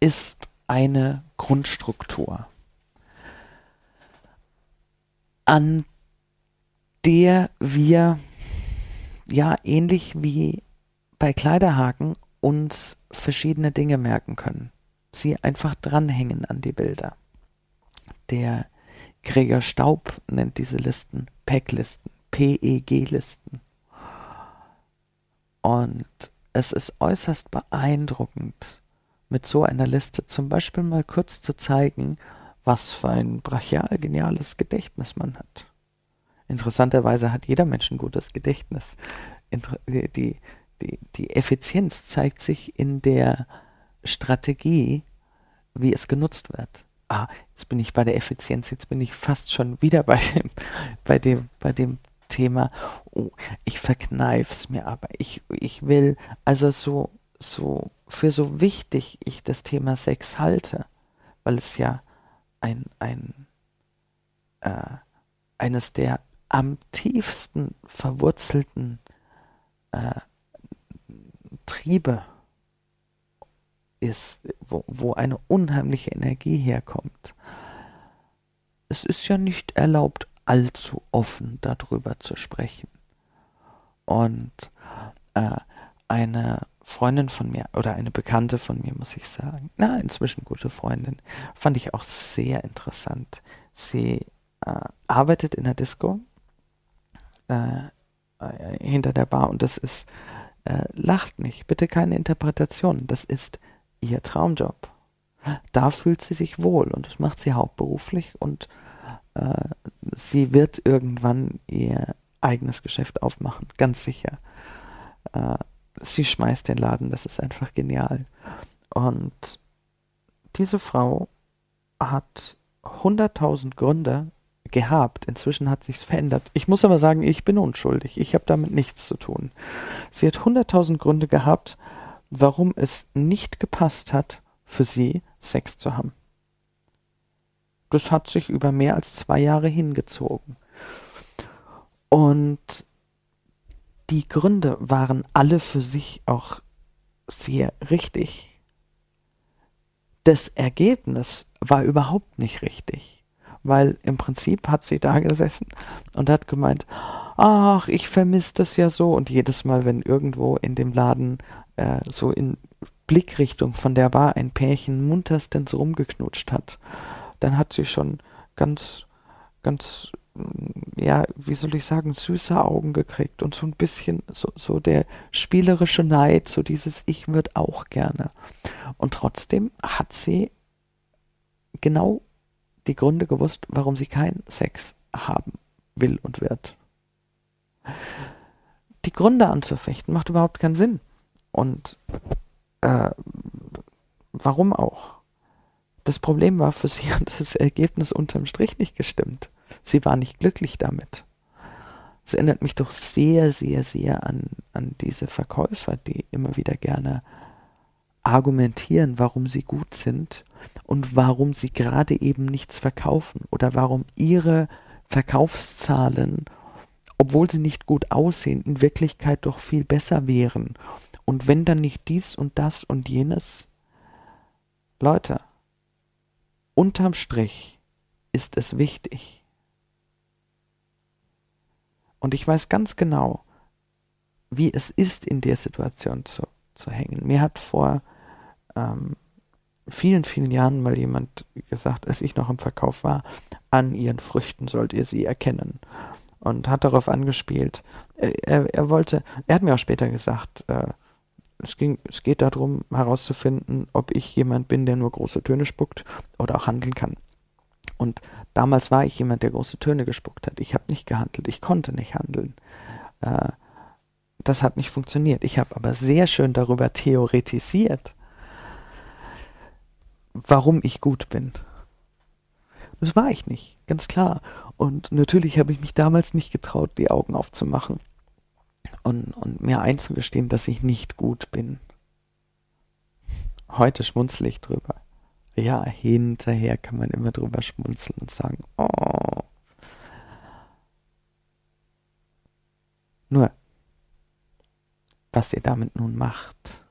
ist eine Grundstruktur, an der wir ja ähnlich wie bei Kleiderhaken uns verschiedene Dinge merken können. Sie einfach dranhängen an die Bilder. Der Gregor Staub nennt diese Listen PEG-Listen, PEG-Listen. Und es ist äußerst beeindruckend, mit so einer Liste zum Beispiel mal kurz zu zeigen, was für ein brachial geniales Gedächtnis man hat. Interessanterweise hat jeder Mensch ein gutes Gedächtnis. Inter die, die, die Effizienz zeigt sich in der Strategie, wie es genutzt wird. Ah, jetzt bin ich bei der Effizienz, jetzt bin ich fast schon wieder bei dem, bei dem, bei dem Thema. Oh, ich verkneif's mir aber. Ich, ich will, also so, so, für so wichtig ich das Thema Sex halte, weil es ja ein, ein, äh, eines der am tiefsten verwurzelten äh, Triebe ist, wo, wo eine unheimliche Energie herkommt. Es ist ja nicht erlaubt, allzu offen darüber zu sprechen. Und äh, eine Freundin von mir oder eine Bekannte von mir, muss ich sagen, na, inzwischen gute Freundin, fand ich auch sehr interessant. Sie äh, arbeitet in der Disco äh, äh hinter der Bar und das ist äh, lacht nicht, bitte keine Interpretation. Das ist ihr Traumjob. Da fühlt sie sich wohl und das macht sie hauptberuflich und äh, sie wird irgendwann ihr eigenes Geschäft aufmachen, ganz sicher. Äh, sie schmeißt den Laden, das ist einfach genial. Und diese Frau hat 100.000 Gründe, gehabt. Inzwischen hat sich's verändert. Ich muss aber sagen, ich bin unschuldig. Ich habe damit nichts zu tun. Sie hat hunderttausend Gründe gehabt, warum es nicht gepasst hat, für sie Sex zu haben. Das hat sich über mehr als zwei Jahre hingezogen. Und die Gründe waren alle für sich auch sehr richtig. Das Ergebnis war überhaupt nicht richtig weil im Prinzip hat sie da gesessen und hat gemeint, ach, ich vermisse das ja so. Und jedes Mal, wenn irgendwo in dem Laden äh, so in Blickrichtung von der Bar ein Pärchen munterstens rumgeknutscht hat, dann hat sie schon ganz, ganz, ja, wie soll ich sagen, süße Augen gekriegt und so ein bisschen so, so der spielerische Neid, so dieses Ich würde auch gerne. Und trotzdem hat sie genau die Gründe gewusst, warum sie keinen Sex haben will und wird. Die Gründe anzufechten macht überhaupt keinen Sinn. Und äh, warum auch? Das Problem war, für sie *laughs* hat das Ergebnis unterm Strich nicht gestimmt. Sie war nicht glücklich damit. Es erinnert mich doch sehr, sehr, sehr an, an diese Verkäufer, die immer wieder gerne argumentieren, warum sie gut sind und warum sie gerade eben nichts verkaufen oder warum ihre Verkaufszahlen, obwohl sie nicht gut aussehen, in Wirklichkeit doch viel besser wären. Und wenn dann nicht dies und das und jenes, Leute, unterm Strich ist es wichtig. Und ich weiß ganz genau, wie es ist, in der Situation zu, zu hängen. Mir hat vor ähm, vielen, vielen Jahren mal jemand gesagt, als ich noch im Verkauf war, an ihren Früchten sollt ihr sie erkennen. Und hat darauf angespielt. Er, er, er wollte, er hat mir auch später gesagt, äh, es, ging, es geht darum, herauszufinden, ob ich jemand bin, der nur große Töne spuckt oder auch handeln kann. Und damals war ich jemand, der große Töne gespuckt hat. Ich habe nicht gehandelt, ich konnte nicht handeln. Äh, das hat nicht funktioniert. Ich habe aber sehr schön darüber theoretisiert, warum ich gut bin. Das war ich nicht, ganz klar. Und natürlich habe ich mich damals nicht getraut, die Augen aufzumachen und, und mir einzugestehen, dass ich nicht gut bin. Heute schmunzle ich drüber. Ja, hinterher kann man immer drüber schmunzeln und sagen, oh. Nur, was ihr damit nun macht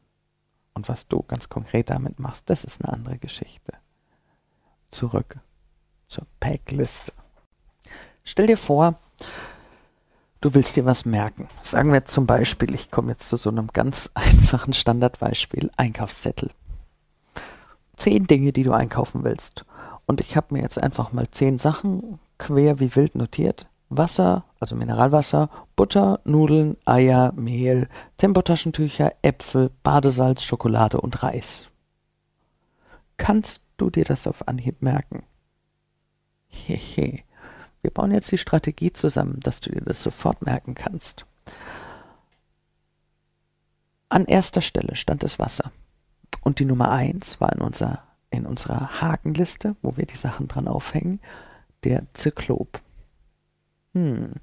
und was du ganz konkret damit machst, das ist eine andere Geschichte. Zurück zur Packliste. Stell dir vor, du willst dir was merken. Sagen wir zum Beispiel, ich komme jetzt zu so einem ganz *laughs* einfachen Standardbeispiel, Einkaufszettel. Zehn Dinge, die du einkaufen willst. Und ich habe mir jetzt einfach mal zehn Sachen quer wie wild notiert. Wasser, also Mineralwasser, Butter, Nudeln, Eier, Mehl, Tempotaschentücher, Äpfel, Badesalz, Schokolade und Reis. Kannst du dir das auf Anhieb merken? Hehe. Wir bauen jetzt die Strategie zusammen, dass du dir das sofort merken kannst. An erster Stelle stand das Wasser. Und die Nummer eins war in, unser, in unserer Hakenliste, wo wir die Sachen dran aufhängen, der Zyklop. Hm.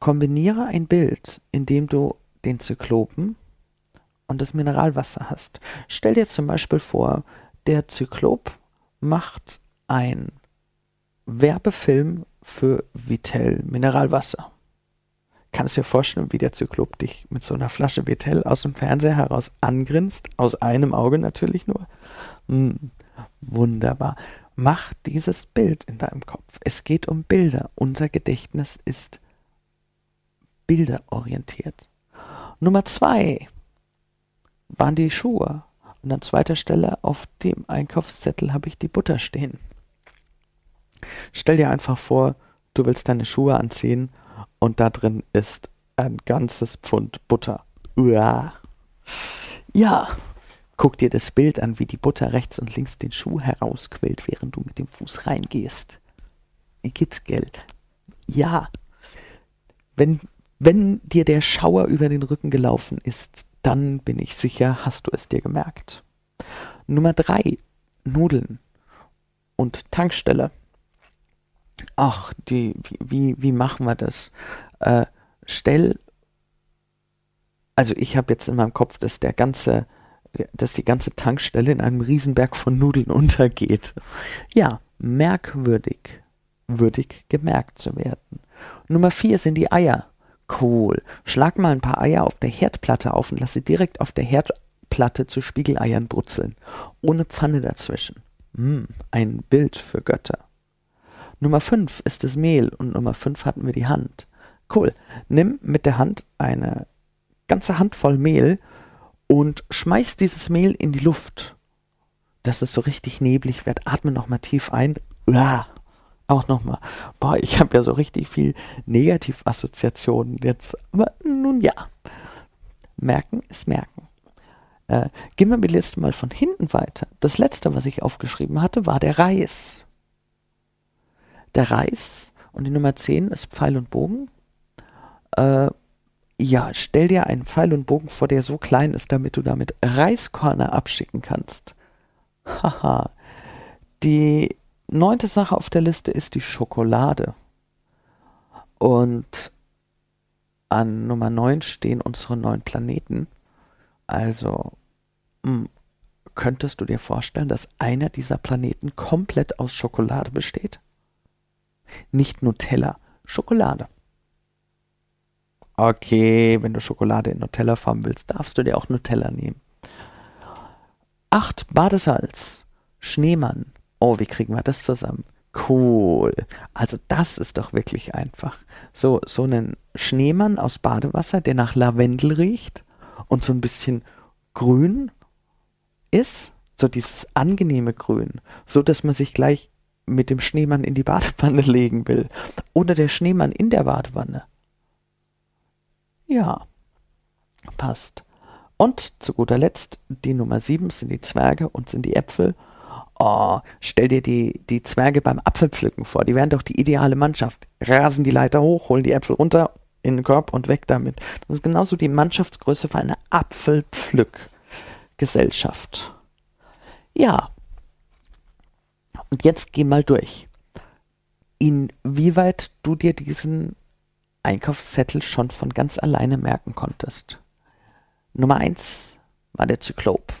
Kombiniere ein Bild, in dem du den Zyklopen und das Mineralwasser hast. Stell dir zum Beispiel vor, der Zyklop macht ein Werbefilm für Vitell Mineralwasser. Kannst dir vorstellen, wie der Zyklop dich mit so einer Flasche Vitell aus dem Fernseher heraus angrinst? Aus einem Auge natürlich nur. Hm, wunderbar. Mach dieses Bild in deinem Kopf. Es geht um Bilder. Unser Gedächtnis ist bilderorientiert. Nummer zwei waren die Schuhe. Und an zweiter Stelle auf dem Einkaufszettel habe ich die Butter stehen. Stell dir einfach vor, du willst deine Schuhe anziehen und da drin ist ein ganzes Pfund Butter. Uah. Ja, guck dir das Bild an, wie die Butter rechts und links den Schuh herausquillt, während du mit dem Fuß reingehst. Igitt, gell? Ja. Wenn, wenn dir der Schauer über den Rücken gelaufen ist, dann bin ich sicher, hast du es dir gemerkt. Nummer drei, Nudeln und Tankstelle ach, die, wie, wie machen wir das? Äh, stell, also ich habe jetzt in meinem Kopf, dass der ganze, dass die ganze Tankstelle in einem Riesenberg von Nudeln *laughs* untergeht. Ja, merkwürdig, würdig gemerkt zu werden. Nummer vier sind die Eier. Cool. Schlag mal ein paar Eier auf der Herdplatte auf und lass sie direkt auf der Herdplatte zu Spiegeleiern brutzeln. Ohne Pfanne dazwischen. Mm, ein Bild für Götter. Nummer 5 ist das Mehl und Nummer 5 hatten wir die Hand. Cool. Nimm mit der Hand eine ganze Handvoll Mehl und schmeiß dieses Mehl in die Luft, dass es so richtig neblig wird. Atme nochmal tief ein. Uah. Auch nochmal. Boah, ich habe ja so richtig viel Negativassoziationen jetzt. Aber nun ja. Merken ist merken. Äh, gehen wir die Liste mal von hinten weiter. Das letzte, was ich aufgeschrieben hatte, war der Reis der Reis und die Nummer 10 ist Pfeil und Bogen. Äh, ja, stell dir einen Pfeil und Bogen vor, der so klein ist, damit du damit Reiskörner abschicken kannst. Haha. Die neunte Sache auf der Liste ist die Schokolade. Und an Nummer 9 stehen unsere neun Planeten. Also mh, hm, könntest du dir vorstellen, dass einer dieser Planeten komplett aus Schokolade besteht? Nicht Nutella, Schokolade. Okay, wenn du Schokolade in Nutella-Form willst, darfst du dir auch Nutella nehmen. 8 Badesalz, Schneemann. Oh, wie kriegen wir das zusammen? Cool. Also das ist doch wirklich einfach. So, so einen Schneemann aus Badewasser, der nach Lavendel riecht und so ein bisschen grün ist. So dieses angenehme Grün. So, dass man sich gleich mit dem Schneemann in die Badewanne *laughs* legen will. Oder der Schneemann in der Badewanne. Ja, passt. Und zu guter Letzt, die Nummer 7 sind die Zwerge und sind die Äpfel. Oh, stell dir die, die Zwerge beim Apfelpflücken vor. Die wären doch die ideale Mannschaft. Rasen die Leiter hoch, holen die Äpfel runter in den Korb und weg damit. Das ist genauso die Mannschaftsgröße für eine Apfelpflückgesellschaft. Ja. Und jetzt geh mal durch. Inwieweit du dir diesen Einkaufszettel schon von ganz alleine merken konntest. Nummer eins war der Zyklop.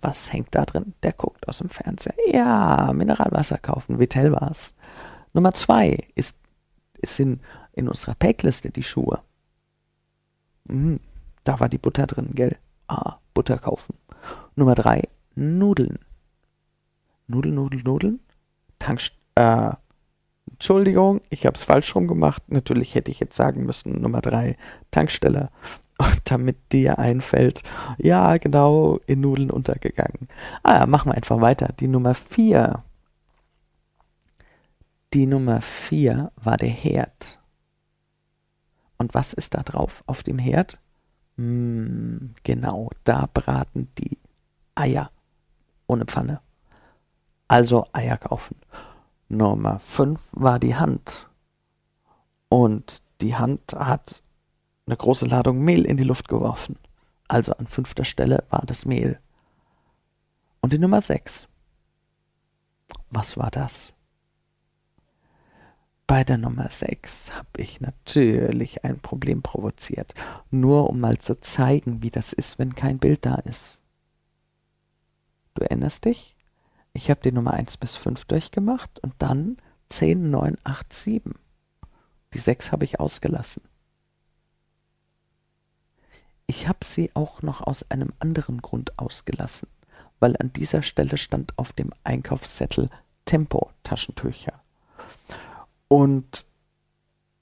Was hängt da drin? Der guckt aus dem Fernseher. Ja, Mineralwasser kaufen. Vitell war's. Nummer zwei ist, ist in, in unserer Packliste die Schuhe. Mhm, da war die Butter drin, gell? Ah, Butter kaufen. Nummer drei, Nudeln. Nudeln, Nudeln, Nudeln. Tank, äh, Entschuldigung, ich habe es falsch rum gemacht. Natürlich hätte ich jetzt sagen müssen, Nummer drei, Tankstelle. *laughs* Und damit dir einfällt, ja, genau, in Nudeln untergegangen. Ah ja, machen wir einfach weiter. Die Nummer vier. Die Nummer vier war der Herd. Und was ist da drauf auf dem Herd? Hm, genau, da braten die Eier ohne Pfanne. Also Eier kaufen. Nummer 5 war die Hand. Und die Hand hat eine große Ladung Mehl in die Luft geworfen. Also an fünfter Stelle war das Mehl. Und die Nummer 6. Was war das? Bei der Nummer 6 habe ich natürlich ein Problem provoziert, nur um mal zu zeigen, wie das ist, wenn kein Bild da ist. Du erinnerst dich? Ich habe die Nummer 1 bis 5 durchgemacht und dann 10, 9, 8, 7. Die 6 habe ich ausgelassen. Ich habe sie auch noch aus einem anderen Grund ausgelassen, weil an dieser Stelle stand auf dem Einkaufszettel Tempo Taschentücher. Und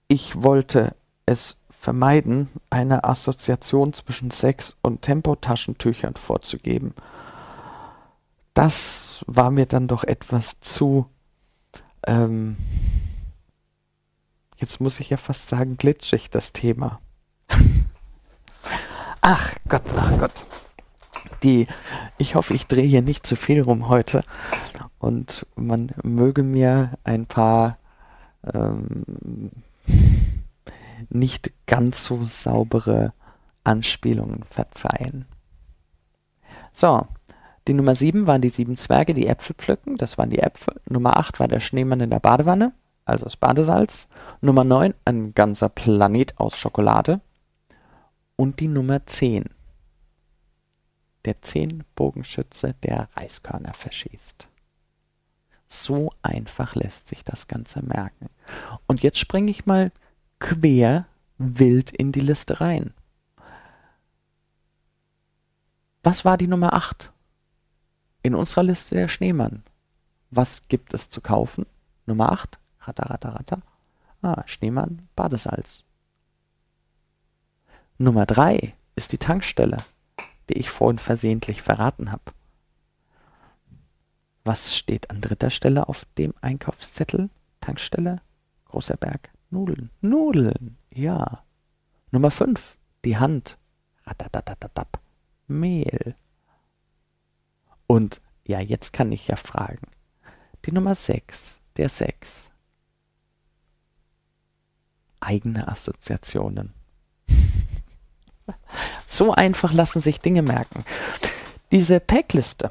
ich wollte es vermeiden, eine Assoziation zwischen Sex und Tempotaschentüchern vorzugeben. Das war mir dann doch etwas zu, ähm, jetzt muss ich ja fast sagen, glitschig, das Thema. *laughs* ach Gott, ach Gott. Die, ich hoffe, ich drehe hier nicht zu viel rum heute und man möge mir ein paar ähm, nicht ganz so saubere Anspielungen verzeihen. So, die Nummer 7 waren die sieben Zwerge, die Äpfel pflücken. Das waren die Äpfel. Nummer 8 war der Schneemann in der Badewanne, also das Badesalz. Nummer 9 ein ganzer Planet aus Schokolade. Und die Nummer 10 der Zehnbogenschütze, der Reiskörner verschießt. So einfach lässt sich das Ganze merken. Und jetzt springe ich mal quer wild in die Liste rein. Was war die Nummer 8? In unserer Liste der Schneemann. Was gibt es zu kaufen? Nummer 8. Ratter, ratter, ratter. Ah, Schneemann, Badesalz. Nummer 3 ist die Tankstelle, die ich vorhin versehentlich verraten habe. Was steht an dritter Stelle auf dem Einkaufszettel? Tankstelle? Großer Berg. Nudeln. Nudeln. Ja. Nummer 5. Die Hand. Ratatatatap. Mehl. Und ja, jetzt kann ich ja fragen. Die Nummer 6, der 6. Eigene Assoziationen. *laughs* so einfach lassen sich Dinge merken. Diese Packliste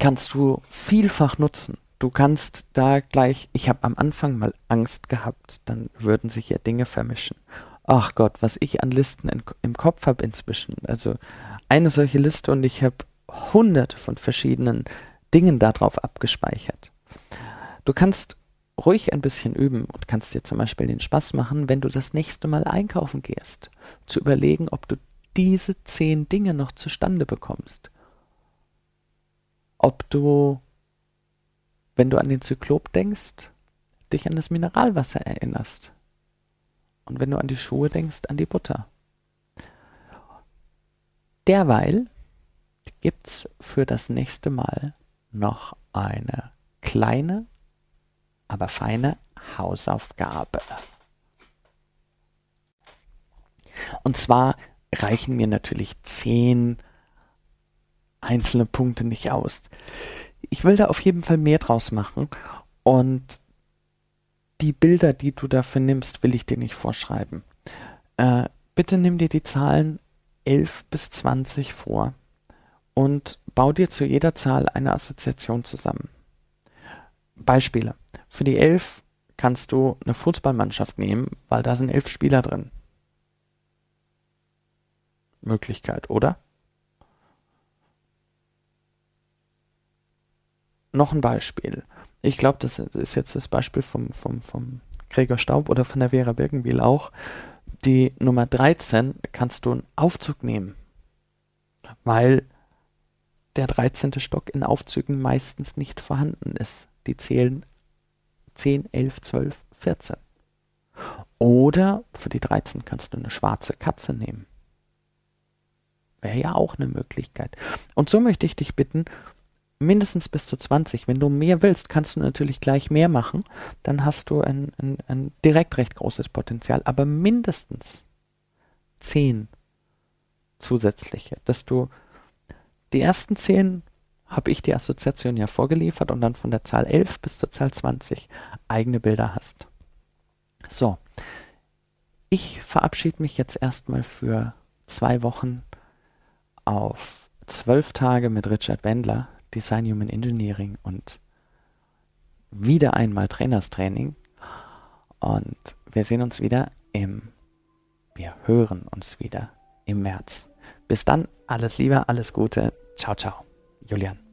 kannst du vielfach nutzen. Du kannst da gleich, ich habe am Anfang mal Angst gehabt, dann würden sich ja Dinge vermischen. Ach Gott, was ich an Listen in, im Kopf habe inzwischen. Also eine solche Liste und ich habe hunderte von verschiedenen Dingen darauf abgespeichert. Du kannst ruhig ein bisschen üben und kannst dir zum Beispiel den Spaß machen, wenn du das nächste Mal einkaufen gehst, zu überlegen, ob du diese zehn Dinge noch zustande bekommst. Ob du, wenn du an den Zyklop denkst, dich an das Mineralwasser erinnerst. Und wenn du an die Schuhe denkst, an die Butter. Derweil gibt's für das nächste Mal noch eine kleine, aber feine Hausaufgabe. Und zwar reichen mir natürlich zehn einzelne Punkte nicht aus. Ich will da auf jeden Fall mehr draus machen und die Bilder, die du dafür nimmst, will ich dir nicht vorschreiben. Äh, bitte nimm dir die Zahlen 11 bis 20 vor und bau dir zu jeder Zahl eine Assoziation zusammen. Beispiele. Für die 11 kannst du eine Fußballmannschaft nehmen, weil da sind elf Spieler drin. Möglichkeit, oder? Noch ein Beispiel. Ich glaube, das ist jetzt das Beispiel vom, vom, vom Gregor Staub oder von der Vera Birkenbiel auch. Die Nummer 13 kannst du einen Aufzug nehmen, weil der 13. Stock in Aufzügen meistens nicht vorhanden ist. Die zählen 10, 11, 12, 14. Oder für die 13 kannst du eine schwarze Katze nehmen. Wäre ja auch eine Möglichkeit. Und so möchte ich dich bitten, mindestens bis zu 20. Wenn du mehr willst, kannst du natürlich gleich mehr machen. Dann hast du ein, ein, ein direkt recht großes Potenzial. Aber mindestens 10 zusätzliche, dass du die ersten 10 habe ich die Assoziation ja vorgeliefert und dann von der Zahl 11 bis zur Zahl 20 eigene Bilder hast. So, ich verabschiede mich jetzt erstmal für zwei Wochen auf zwölf Tage mit Richard Bendler, Design Human Engineering und wieder einmal Trainerstraining. Und wir sehen uns wieder im, wir hören uns wieder im März. Bis dann, alles Liebe, alles Gute. 悄悄有点。